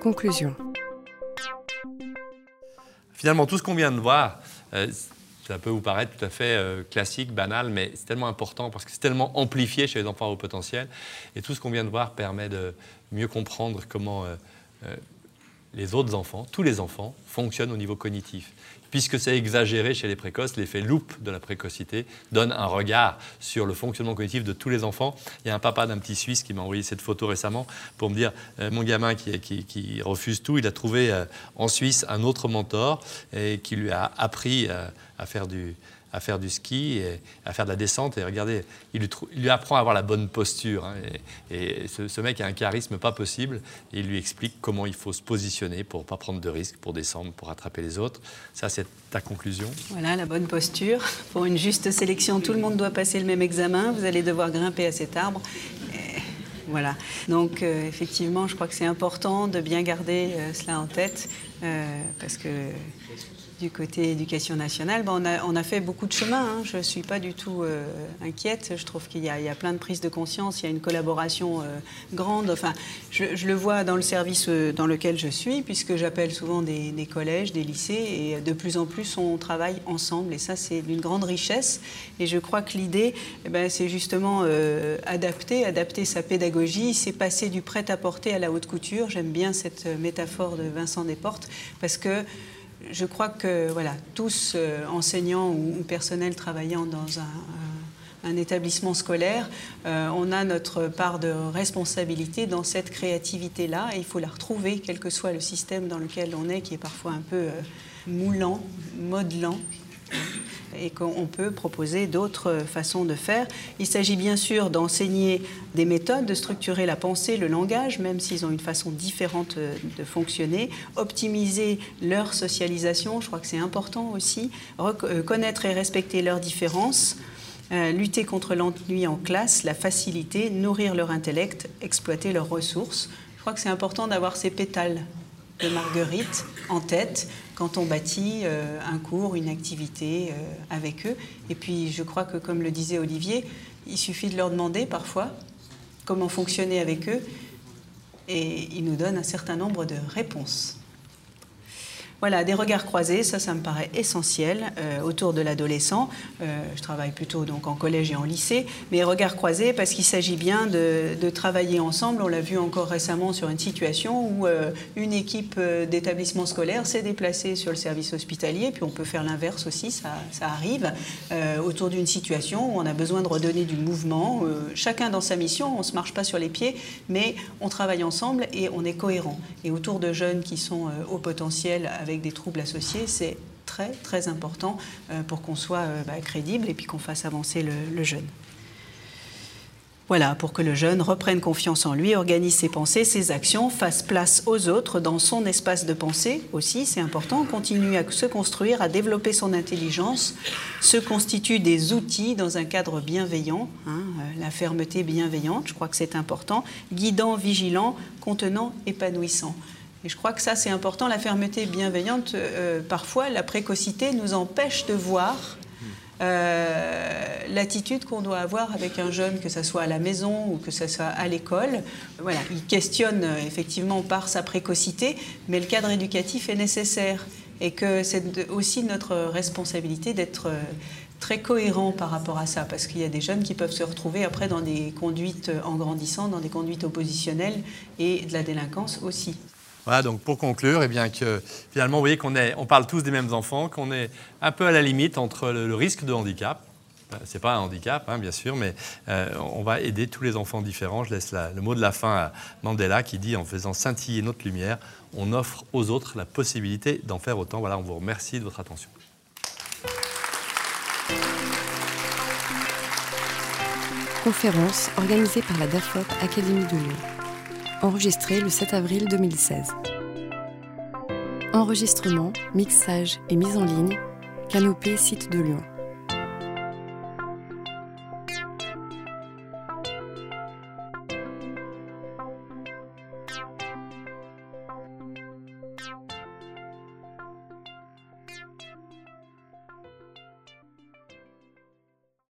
Conclusion. Finalement, tout ce qu'on vient de voir, euh, ça peut vous paraître tout à fait euh, classique, banal, mais c'est tellement important parce que c'est tellement amplifié chez les enfants haut potentiel. Et tout ce qu'on vient de voir permet de mieux comprendre comment euh, les autres enfants, tous les enfants, fonctionnent au niveau cognitif puisque c'est exagéré chez les précoces, l'effet loupe de la précocité donne un regard sur le fonctionnement cognitif de tous les enfants. Il y a un papa d'un petit Suisse qui m'a envoyé cette photo récemment pour me dire euh, mon gamin qui, refuse tout, il a trouvé euh, en Suisse un autre mentor et qui lui a appris euh, à faire du, à faire du ski, à faire de la descente. Et regardez, il lui, apprend à avoir la bonne posture. Hein. et, ce, mec a un charisme pas possible. Et il lui explique comment il faut se positionner pour ne pas prendre de risques, pour descendre, pour attraper les autres. Ça, c'est ta conclusion? Voilà, la bonne posture. Pour une juste sélection, tout le monde doit passer le même examen. Vous allez devoir grimper à cet arbre. voilà. Donc, euh, effectivement, je crois que c'est important de bien garder euh, cela en tête. Euh, parce que du côté éducation nationale, on, a, on, a, fait beaucoup de chemin. Hein. Je ne suis pas du tout euh, inquiète. Je trouve qu'il y, a plein de prises de conscience, il y a une collaboration euh, grande. Enfin, je, le vois dans le service dans lequel je suis, puisque j'appelle souvent des, des, collèges, des lycées, et de plus en plus on travaille ensemble. Et ça, c'est d'une grande richesse. Et je crois que l'idée, eh ben, c'est justement adapter, adapter sa pédagogie, c'est passer du prêt-à-porter à la haute couture. J'aime bien cette métaphore de Vincent Desportes, parce que je crois que tous euh, enseignants ou, personnels travaillant dans un, établissement scolaire, euh, on a notre part de responsabilité dans cette créativité-là. Et il faut la retrouver, quel que soit le système dans lequel on est, qui est parfois un peu euh, moulant, modelant et qu'on peut proposer d'autres façons de faire. Il s'agit bien sûr d'enseigner des méthodes, de structurer la pensée, le langage, même s'ils ont une façon différente de fonctionner, optimiser leur socialisation, je crois que c'est important aussi, euh, connaître et respecter leurs différences. Euh, lutter contre l'ennui en classe, la facilité, nourrir leur intellect, exploiter leurs ressources. Je crois que c'est important d'avoir ces pétales de Marguerite en tête quand on bâtit euh, un cours, une activité euh, avec eux. Et puis je crois que, comme le disait Olivier, il suffit de leur demander parfois comment fonctionner avec eux et ils nous donnent un certain nombre de réponses. Voilà, des regards croisés, ça, ça me paraît essentiel euh, autour de l'adolescent. Euh, je travaille plutôt donc en collège et en lycée, mais regards croisés parce qu'il s'agit bien de, travailler ensemble. On l'a vu encore récemment sur une situation où euh, une équipe d'établissement scolaire s'est déplacée sur le service hospitalier, puis on peut faire l'inverse aussi, ça, arrive, autour d'une situation où on a besoin de redonner du mouvement, chacun dans sa mission, on ne se marche pas sur les pieds, mais on travaille ensemble et on est cohérent. Et autour de jeunes qui sont au potentiel des troubles associés, c'est très très important euh, pour qu'on soit euh, bah, crédible et puis qu'on fasse avancer le, jeune. Voilà, pour que le jeune reprenne confiance en lui, organise ses pensées, ses actions, fasse place aux autres dans son espace de pensée aussi, c'est important, continue à se construire, à développer son intelligence, se constitue des outils dans un cadre bienveillant, hein, euh, la fermeté bienveillante, je crois que c'est important, guidant, vigilant, contenant, épanouissant. Et je crois que ça, c'est important. La fermeté bienveillante, euh, parfois, la précocité nous empêche de voir euh, l'attitude qu'on doit avoir avec un jeune, que ce soit à la maison ou que ce soit à l'école. Voilà, il questionne euh, effectivement par sa précocité, mais le cadre éducatif est nécessaire et que c'est aussi notre responsabilité d'être très cohérent par rapport à ça, parce qu'il y a des jeunes qui peuvent se retrouver après dans des conduites en grandissant, dans des conduites oppositionnelles et de la délinquance aussi. Voilà, donc pour conclure, eh bien que finalement, vous voyez qu'on on parle tous des mêmes enfants, qu'on est un peu à la limite entre le, risque de handicap. Euh, Ce n'est pas un handicap, hein, bien sûr, mais euh, on va aider tous les enfants différents. Je laisse le mot de la fin à Mandela qui dit en faisant scintiller notre lumière, on offre aux autres la possibilité d'en faire autant. Voilà, on vous remercie de votre attention. Conférence organisée par la DAFOP Académie de Lyon enregistré le 7 avril 2016. Enregistrement, mixage et mise en ligne, Canopée Site de Lyon.